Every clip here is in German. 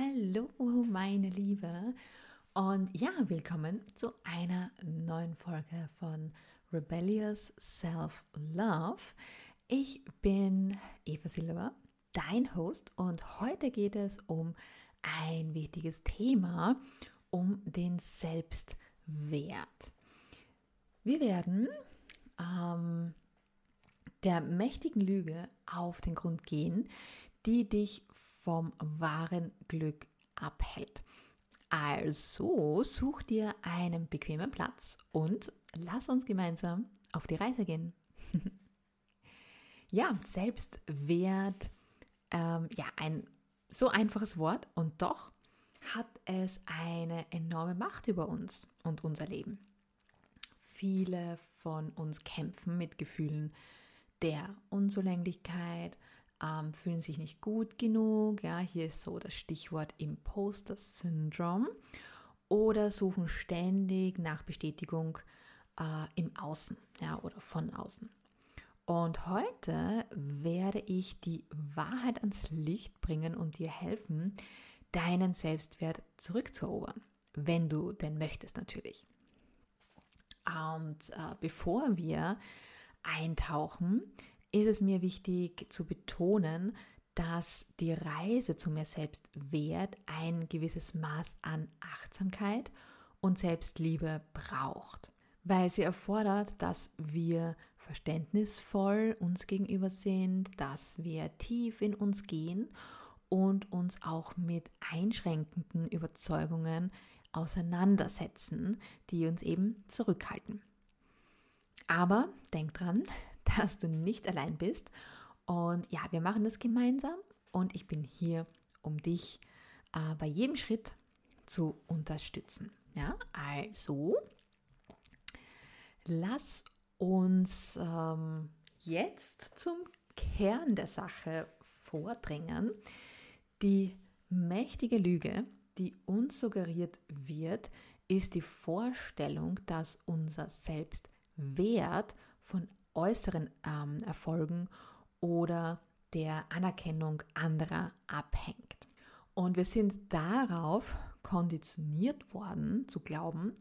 Hallo, meine Liebe. Und ja, willkommen zu einer neuen Folge von Rebellious Self-Love. Ich bin Eva Silva, dein Host, und heute geht es um ein wichtiges Thema, um den Selbstwert. Wir werden ähm, der mächtigen Lüge auf den Grund gehen, die dich vom wahren Glück abhält. Also such dir einen bequemen Platz und lass uns gemeinsam auf die Reise gehen. ja, Selbstwert, ähm, ja, ein so einfaches Wort und doch hat es eine enorme Macht über uns und unser Leben. Viele von uns kämpfen mit Gefühlen der Unzulänglichkeit, ähm, fühlen sich nicht gut genug. Ja, hier ist so das Stichwort Imposter Syndrome. Oder suchen ständig nach Bestätigung äh, im Außen ja, oder von außen. Und heute werde ich die Wahrheit ans Licht bringen und dir helfen, deinen Selbstwert zurückzuerobern, wenn du denn möchtest natürlich. Und äh, bevor wir eintauchen, ist es mir wichtig zu betonen, dass die Reise zu mir selbst wert ein gewisses Maß an Achtsamkeit und Selbstliebe braucht, weil sie erfordert, dass wir verständnisvoll uns gegenüber sind, dass wir tief in uns gehen und uns auch mit einschränkenden Überzeugungen auseinandersetzen, die uns eben zurückhalten. Aber denk dran, dass du nicht allein bist. Und ja, wir machen das gemeinsam und ich bin hier, um dich äh, bei jedem Schritt zu unterstützen. Ja, also lass uns ähm, jetzt zum Kern der Sache vordringen. Die mächtige Lüge, die uns suggeriert wird, ist die Vorstellung, dass unser Selbstwert von äußeren ähm, Erfolgen oder der Anerkennung anderer abhängt. Und wir sind darauf konditioniert worden zu glauben,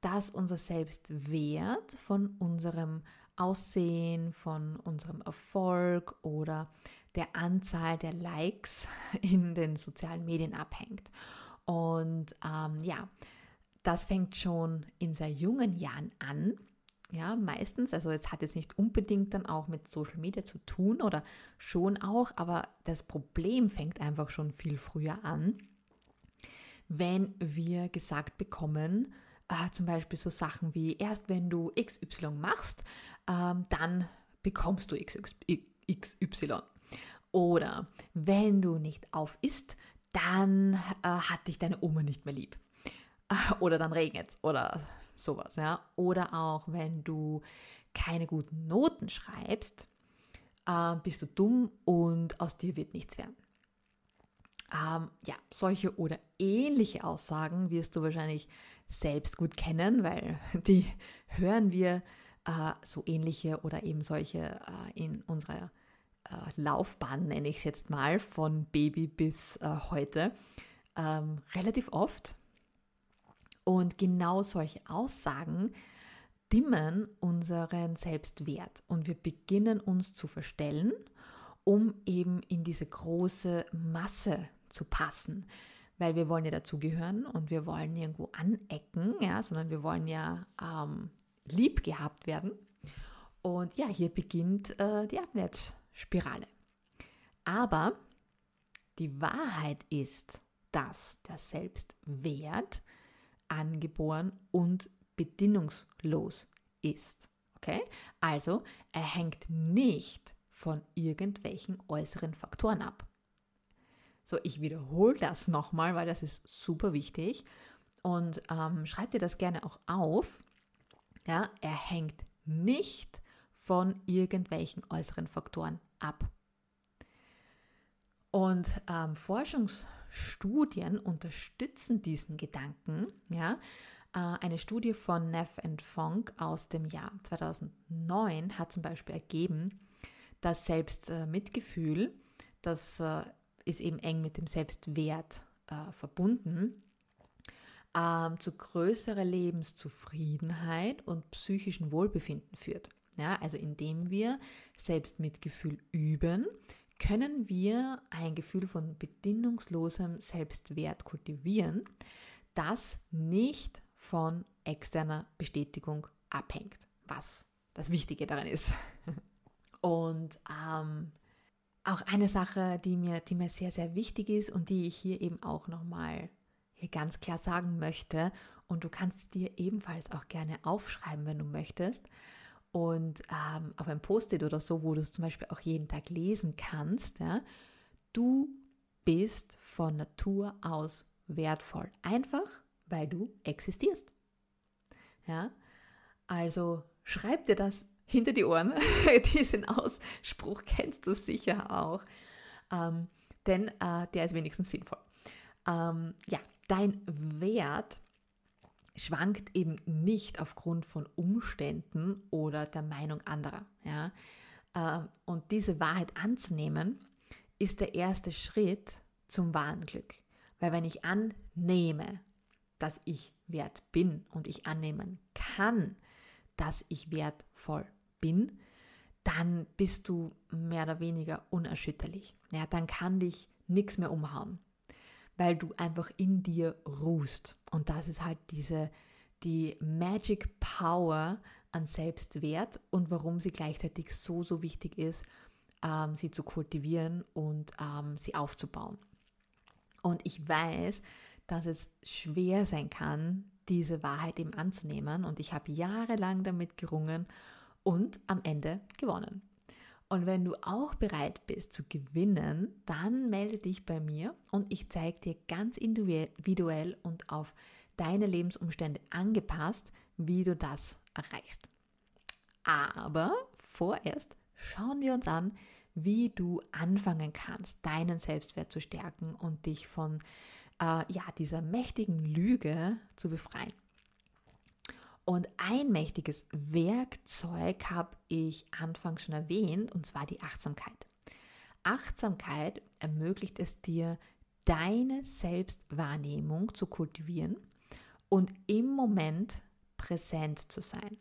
dass unser Selbstwert von unserem Aussehen, von unserem Erfolg oder der Anzahl der Likes in den sozialen Medien abhängt. Und ähm, ja, das fängt schon in sehr jungen Jahren an, ja, meistens, also es hat jetzt nicht unbedingt dann auch mit Social Media zu tun oder schon auch, aber das Problem fängt einfach schon viel früher an, wenn wir gesagt bekommen, äh, zum Beispiel so Sachen wie, erst wenn du XY machst, ähm, dann bekommst du XY. Oder wenn du nicht auf isst, dann äh, hat dich deine Oma nicht mehr lieb. Oder dann regnet es. Oder sowas, ja. Oder auch wenn du keine guten Noten schreibst, äh, bist du dumm und aus dir wird nichts werden. Ähm, ja, solche oder ähnliche Aussagen wirst du wahrscheinlich selbst gut kennen, weil die hören wir äh, so ähnliche oder eben solche äh, in unserer äh, Laufbahn, nenne ich es jetzt mal, von Baby bis äh, heute, ähm, relativ oft. Und genau solche Aussagen dimmen unseren Selbstwert und wir beginnen uns zu verstellen, um eben in diese große Masse zu passen. Weil wir wollen ja dazugehören und wir wollen irgendwo anecken, ja, sondern wir wollen ja ähm, lieb gehabt werden. Und ja, hier beginnt äh, die Abwärtsspirale. Aber die Wahrheit ist, dass der Selbstwert angeboren und bedingungslos ist. Okay? Also, er hängt nicht von irgendwelchen äußeren Faktoren ab. So, ich wiederhole das nochmal, weil das ist super wichtig. Und ähm, schreib dir das gerne auch auf. Ja, er hängt nicht von irgendwelchen äußeren Faktoren ab. Und ähm, Forschungsstudien unterstützen diesen Gedanken. Ja? Äh, eine Studie von Neff and Funk aus dem Jahr 2009 hat zum Beispiel ergeben, dass Selbstmitgefühl, äh, das äh, ist eben eng mit dem Selbstwert verbunden, ähm, zu größerer Lebenszufriedenheit und psychischen Wohlbefinden führt. Ja, also indem wir Selbstmitgefühl üben, können wir ein Gefühl von bedingungslosem Selbstwert kultivieren, das nicht von externer Bestätigung abhängt, was das Wichtige daran ist. Und ähm, auch eine Sache, die mir, die mir sehr, sehr wichtig ist und die ich hier eben auch nochmal hier ganz klar sagen möchte, und du kannst dir ebenfalls auch gerne aufschreiben, wenn du möchtest, und ähm, auf ein Post-it oder so, wo du es zum Beispiel auch jeden Tag lesen kannst, ja, du bist von Natur aus wertvoll. Einfach, weil du existierst. Ja, also schreib dir das hinter die Ohren. Diesen Ausspruch kennst du sicher auch, ähm, denn äh, der ist wenigstens sinnvoll. Ähm, ja, dein Wert schwankt eben nicht aufgrund von Umständen oder der Meinung anderer. Ja? Ähm, und diese Wahrheit anzunehmen, ist der erste Schritt zum wahren Glück. Weil wenn ich annehme, dass ich wert bin und ich annehmen kann, dass ich wertvoll bin, dann bist du mehr oder weniger unerschütterlich. Ja, dann kann dich nichts mehr umhauen weil du einfach in dir ruhst. Und das ist halt diese, die Magic Power an Selbstwert und warum sie gleichzeitig so, so wichtig ist, ähm, sie zu kultivieren und ähm, sie aufzubauen. Und ich weiß, dass es schwer sein kann, diese Wahrheit eben anzunehmen. Und ich habe jahrelang damit gerungen und am Ende gewonnen. Und wenn du auch bereit bist zu gewinnen, dann melde dich bei mir und ich zeige dir ganz individuell und auf deine Lebensumstände angepasst, wie du das erreichst. Aber vorerst schauen wir uns an, wie du anfangen kannst, deinen Selbstwert zu stärken und dich von äh, ja, dieser mächtigen Lüge zu befreien. Und ein mächtiges Werkzeug habe ich anfangs schon erwähnt, und zwar die Achtsamkeit. Achtsamkeit ermöglicht es dir, deine Selbstwahrnehmung zu kultivieren und im Moment präsent zu sein.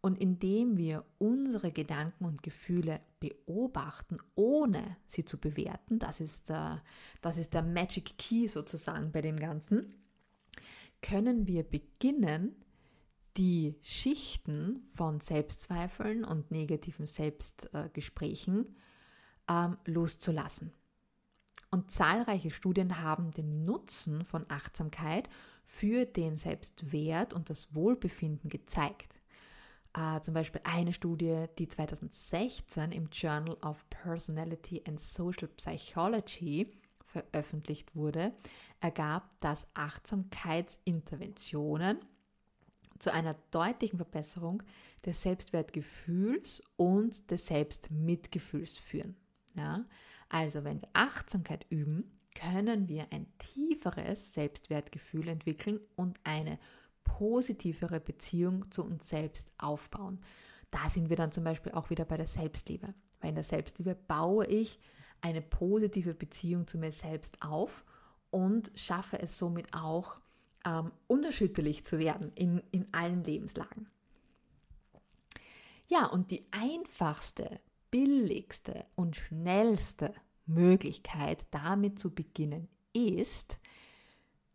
Und indem wir unsere Gedanken und Gefühle beobachten, ohne sie zu bewerten, das ist der, das ist der Magic Key sozusagen bei dem Ganzen, können wir beginnen, die Schichten von Selbstzweifeln und negativen Selbstgesprächen ähm, loszulassen. Und zahlreiche Studien haben den Nutzen von Achtsamkeit für den Selbstwert und das Wohlbefinden gezeigt. Äh, zum Beispiel eine Studie, die 2016 im Journal of Personality and Social Psychology veröffentlicht wurde, ergab, dass Achtsamkeitsinterventionen zu einer deutlichen Verbesserung des Selbstwertgefühls und des Selbstmitgefühls führen. Ja? Also wenn wir Achtsamkeit üben, können wir ein tieferes Selbstwertgefühl entwickeln und eine positivere Beziehung zu uns selbst aufbauen. Da sind wir dann zum Beispiel auch wieder bei der Selbstliebe. Weil in der Selbstliebe baue ich eine positive Beziehung zu mir selbst auf und schaffe es somit auch, ähm, unerschütterlich zu werden in, in allen Lebenslagen. Ja, und die einfachste, billigste und schnellste Möglichkeit, damit zu beginnen, ist,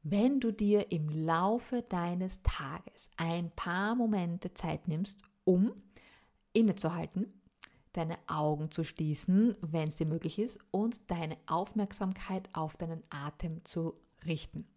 wenn du dir im Laufe deines Tages ein paar Momente Zeit nimmst, um innezuhalten, deine Augen zu schließen, wenn es dir möglich ist, und deine Aufmerksamkeit auf deinen Atem zu richten.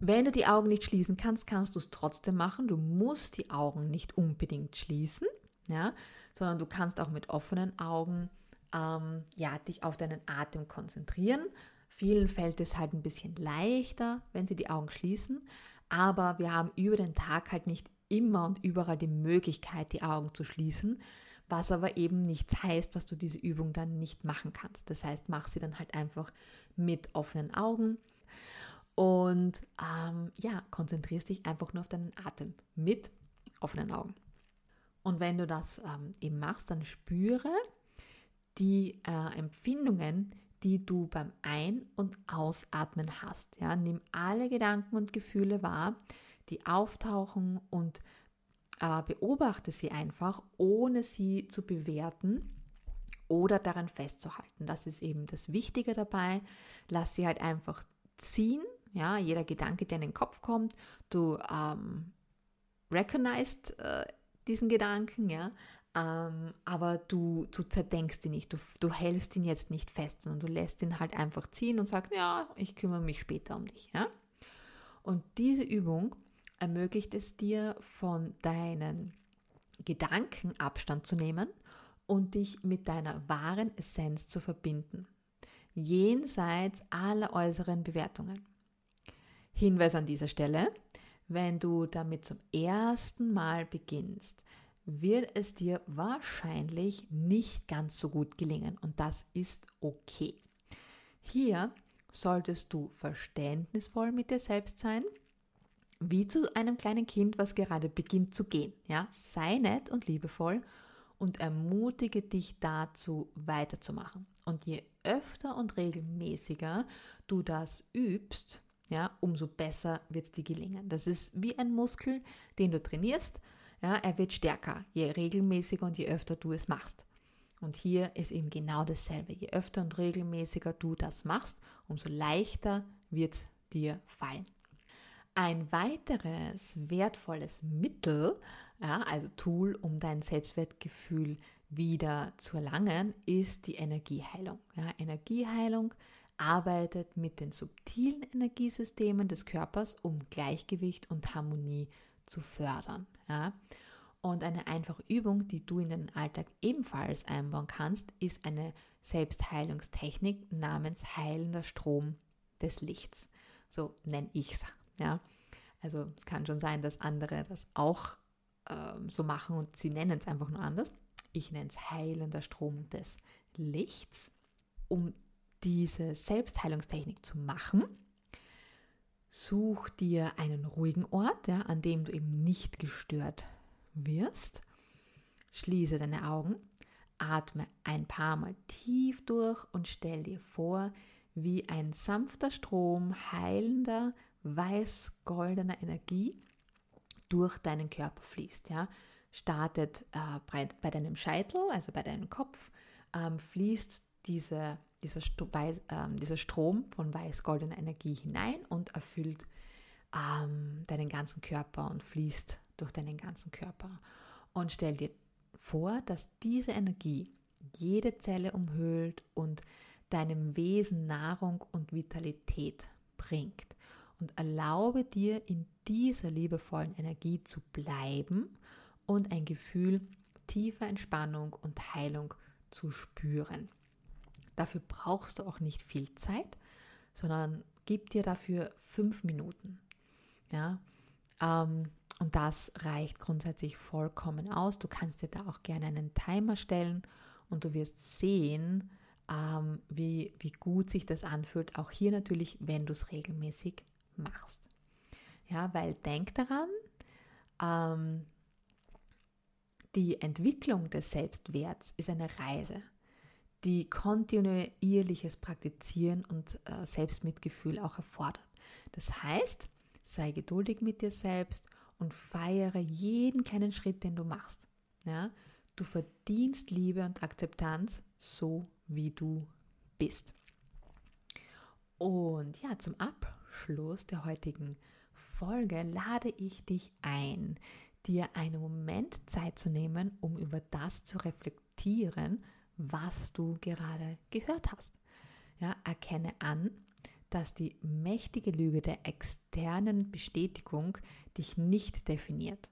Wenn du die Augen nicht schließen kannst, kannst du es trotzdem machen. Du musst die Augen nicht unbedingt schließen, ja, sondern du kannst auch mit offenen Augen ähm, ja, dich auf deinen Atem konzentrieren. Vielen fällt es halt ein bisschen leichter, wenn sie die Augen schließen, aber wir haben über den Tag halt nicht immer und überall die Möglichkeit, die Augen zu schließen, was aber eben nichts heißt, dass du diese Übung dann nicht machen kannst. Das heißt, mach sie dann halt einfach mit offenen Augen und ähm, ja, konzentrierst dich einfach nur auf deinen Atem mit offenen Augen. Und wenn du das ähm, eben machst, dann spüre die äh, Empfindungen, die du beim Ein- und Ausatmen hast. Ja, nimm alle Gedanken und Gefühle wahr, die auftauchen und äh, beobachte sie einfach, ohne sie zu bewerten oder daran festzuhalten. Das ist eben das Wichtige dabei. Lass sie halt einfach ziehen. Ja, jeder Gedanke, der in den Kopf kommt, du ähm, recognized äh, diesen Gedanken, ja, ähm, aber du, du zerdenkst ihn nicht, du, du hältst ihn jetzt nicht fest, sondern du lässt ihn halt einfach ziehen und sagst, ja, ich kümmere mich später um dich. Ja? Und diese Übung ermöglicht es dir, von deinen Gedanken Abstand zu nehmen und dich mit deiner wahren Essenz zu verbinden, jenseits aller äußeren Bewertungen. Hinweis an dieser Stelle, wenn du damit zum ersten Mal beginnst, wird es dir wahrscheinlich nicht ganz so gut gelingen und das ist okay. Hier solltest du verständnisvoll mit dir selbst sein, wie zu einem kleinen Kind, was gerade beginnt zu gehen. Ja, sei nett und liebevoll und ermutige dich dazu weiterzumachen. Und je öfter und regelmäßiger du das übst, ja, umso besser wird dir gelingen. Das ist wie ein Muskel, den du trainierst ja, er wird stärker, je regelmäßiger und je öfter du es machst. Und hier ist eben genau dasselbe. Je öfter und regelmäßiger du das machst, umso leichter wird dir fallen. Ein weiteres wertvolles Mittel, ja, also Tool, um dein Selbstwertgefühl wieder zu erlangen, ist die Energieheilung. Ja, Energieheilung arbeitet mit den subtilen Energiesystemen des Körpers, um Gleichgewicht und Harmonie zu fördern. Ja? Und eine einfache Übung, die du in den Alltag ebenfalls einbauen kannst, ist eine Selbstheilungstechnik namens heilender Strom des Lichts. So nenne ich es. Ja? Also es kann schon sein, dass andere das auch ähm, so machen und sie nennen es einfach nur anders. Ich nenne es heilender Strom des Lichts. Um diese Selbstheilungstechnik zu machen, Such dir einen ruhigen Ort, ja, an dem du eben nicht gestört wirst. Schließe deine Augen, atme ein paar Mal tief durch und stell dir vor, wie ein sanfter Strom heilender, weiß-goldener Energie durch deinen Körper fließt. Ja. Startet äh, bei, deinem Scheitel, also bei deinem Kopf, ähm, fließt diese dieser, Weiß, äh, dieser Strom von weiß-goldener Energie hinein und erfüllt ähm, deinen ganzen Körper und fließt durch deinen ganzen Körper. Und stell dir vor, dass diese Energie jede Zelle umhüllt und deinem Wesen Nahrung und Vitalität bringt. Und erlaube dir in dieser liebevollen Energie zu bleiben und ein Gefühl tiefer Entspannung und Heilung zu spüren. Dafür brauchst du auch nicht viel Zeit, sondern gib dir dafür fünf Minuten. Ja, ähm, und das reicht grundsätzlich vollkommen aus. Du kannst dir da auch gerne einen Timer stellen und du wirst sehen, ähm, wie, wie gut sich das anfühlt. Auch hier natürlich, wenn du es regelmäßig machst. Ja, weil denk daran, ähm, die Entwicklung des Selbstwerts ist eine Reise die kontinuierliches Praktizieren und äh, Selbstmitgefühl auch erfordert. Das heißt, sei geduldig mit dir selbst und feiere jeden kleinen Schritt, den du machst. Ja? Du verdienst Liebe und Akzeptanz so, wie du bist. Und ja, zum Abschluss der heutigen Folge lade ich dich ein, dir einen Moment Zeit zu nehmen, um über das zu reflektieren, was du gerade gehört hast. Ja, erkenne an, dass die mächtige Lüge der externen Bestätigung dich nicht definiert.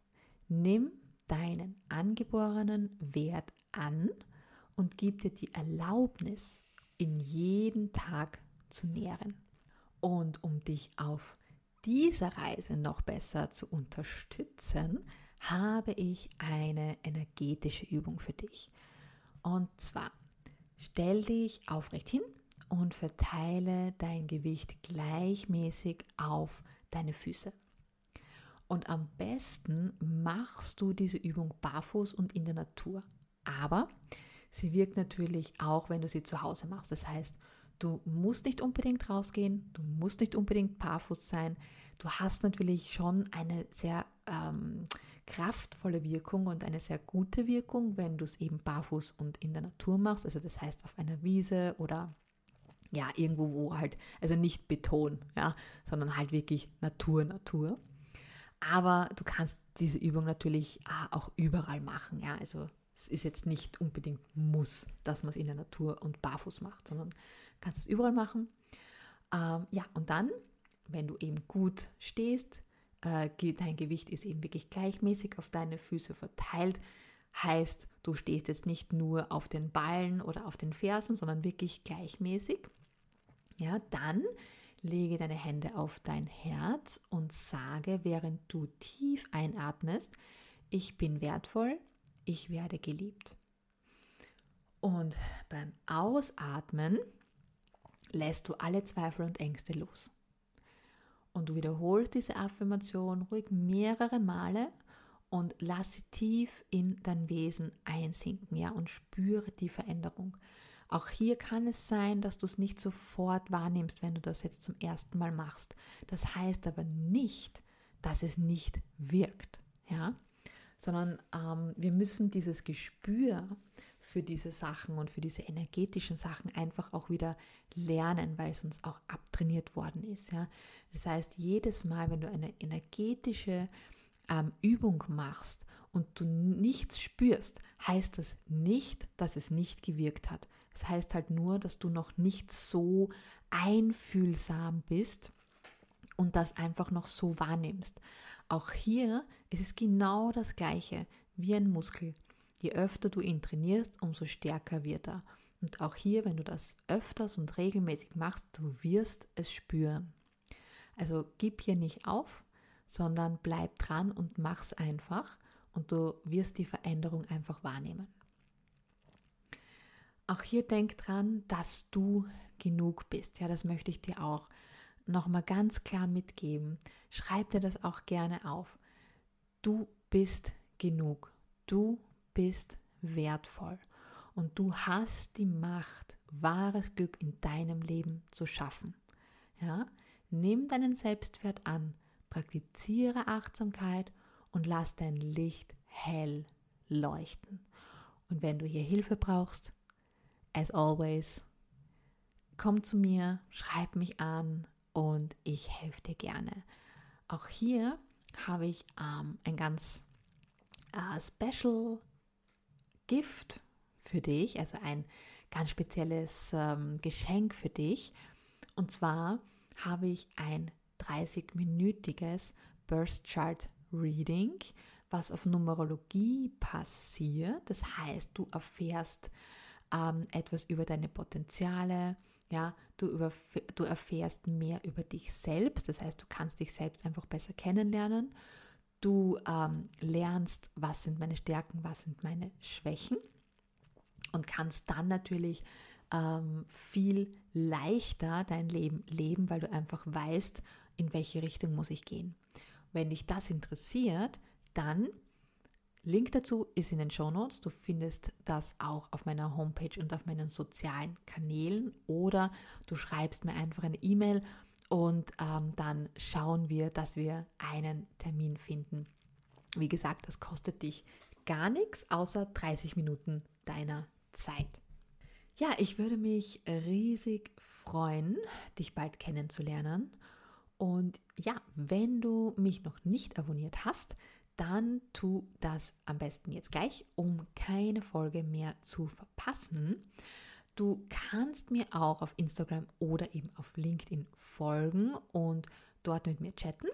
Nimm deinen angeborenen Wert an und gib dir die Erlaubnis, in jeden Tag zu nähren. Und um dich auf dieser Reise noch besser zu unterstützen, habe ich eine energetische Übung für dich. Und zwar, stell dich aufrecht hin und verteile dein Gewicht gleichmäßig auf deine Füße. Und am besten machst du diese Übung barfuß und in der Natur. Aber sie wirkt natürlich auch, wenn du sie zu Hause machst. Das heißt, Du musst nicht unbedingt rausgehen, du musst nicht unbedingt barfuß sein. Du hast natürlich schon eine sehr ähm, kraftvolle Wirkung und eine sehr gute Wirkung, wenn du es eben barfuß und in der Natur machst. Also das heißt auf einer Wiese oder ja, irgendwo, wo halt, also nicht Beton, ja, sondern halt wirklich Natur, Natur. Aber du kannst diese Übung natürlich äh, auch überall machen, ja. Also es ist jetzt nicht unbedingt muss, dass man es in der Natur und barfuß macht, sondern kannst es überall machen. Ähm, ja, und dann, wenn du eben gut stehst, dein Gewicht ist eben wirklich gleichmäßig auf deine Füße verteilt, heißt, du stehst jetzt nicht nur auf den Ballen oder auf den Fersen, sondern wirklich gleichmäßig. Ja, dann lege deine Hände auf dein Herz und sage, während du tief einatmest, ich bin wertvoll, ich werde geliebt. Und beim Ausatmen lässt du alle Zweifel und Ängste los. Und du wiederholst diese Affirmation ruhig mehrere Male und lass sie tief in dein Wesen einsinken, ja, und spüre die Veränderung. Auch hier kann es sein, dass du es nicht sofort wahrnimmst, wenn du das jetzt zum ersten Mal machst. Das heißt aber nicht, dass es nicht wirkt, ja, sondern ähm, wir müssen dieses Gespür für diese Sachen und für diese energetischen Sachen einfach auch wieder lernen, weil es uns auch abtrainiert worden ist. Ja? Das heißt, jedes Mal, wenn du eine energetische ähm, Übung machst und du nichts spürst, heißt das nicht, dass es nicht gewirkt hat. Das heißt halt nur, dass du noch nicht so einfühlsam bist und das einfach noch so wahrnimmst. Auch hier ist es genau das gleiche wie ein Muskel. Je öfter du ihn trainierst, umso stärker wird er. Und auch hier, wenn du das öfters und regelmäßig machst, du wirst es spüren. Also gib hier nicht auf, sondern bleib dran und mach's einfach und du wirst die Veränderung einfach wahrnehmen. Auch hier denk dran, dass du genug bist. Ja, das möchte ich dir auch nochmal ganz klar mitgeben. Schreib dir das auch gerne auf. Du bist genug. Du bist wertvoll. Und du hast die Macht, wahres Glück in deinem Leben zu schaffen. Ja? Nimm deinen Selbstwert an, praktiziere Achtsamkeit und lass dein Licht hell leuchten. Und wenn du hier Hilfe brauchst, as always, komm zu mir, schreib mich an und ich helfe dir gerne. Auch hier habe ich ähm, ein ganz äh, special Gift für dich, also ein ganz spezielles ähm, Geschenk für dich. Und zwar habe ich ein 30-minütiges Burst Chart Reading, was auf Numerologie passiert. Das heißt, du erfährst ähm, etwas über deine Potenziale, ja, du, du erfährst mehr über dich selbst, das heißt, du kannst dich selbst einfach besser kennenlernen. Du ähm, lernst, was sind meine Stärken, was sind meine Schwächen und kannst dann natürlich ähm, viel leichter dein Leben leben, weil du einfach weißt, in welche Richtung muss ich gehen. Wenn dich das interessiert, dann Link dazu ist in den Show Notes. Du findest das auch auf meiner Homepage und auf meinen sozialen Kanälen oder du schreibst mir einfach eine E-Mail und ähm, dann schauen wir, dass wir einen Termin finden. Wie gesagt, das kostet dich gar nichts außer 30 Minuten deiner Zeit. Ja, ich würde mich riesig freuen, dich bald kennenzulernen. Und ja, wenn du mich noch nicht abonniert hast, dann tu das am besten jetzt gleich, um keine Folge mehr zu verpassen. Du kannst mir auch auf Instagram oder eben auf LinkedIn folgen und dort mit mir chatten.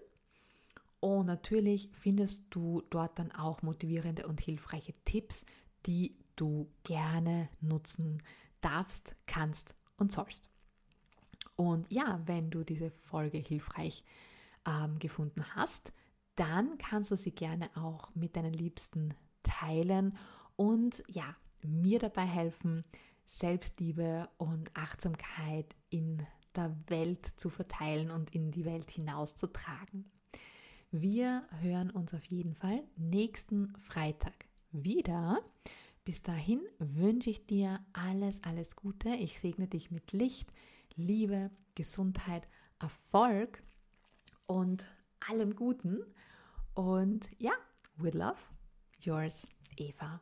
Und natürlich findest du dort dann auch motivierende und hilfreiche Tipps, die du gerne nutzen darfst, kannst und sollst. Und ja, wenn du diese Folge hilfreich ähm, gefunden hast, dann kannst du sie gerne auch mit deinen Liebsten teilen und ja, mir dabei helfen, Selbstliebe und Achtsamkeit in der Welt zu verteilen und in die Welt hinauszutragen. Wir hören uns auf jeden Fall nächsten Freitag wieder Bis dahin wünsche ich dir alles, alles Gute. Ich segne dich mit Licht, Liebe, Gesundheit, Erfolg und allem Guten. Und ja, with love, yours, Eva.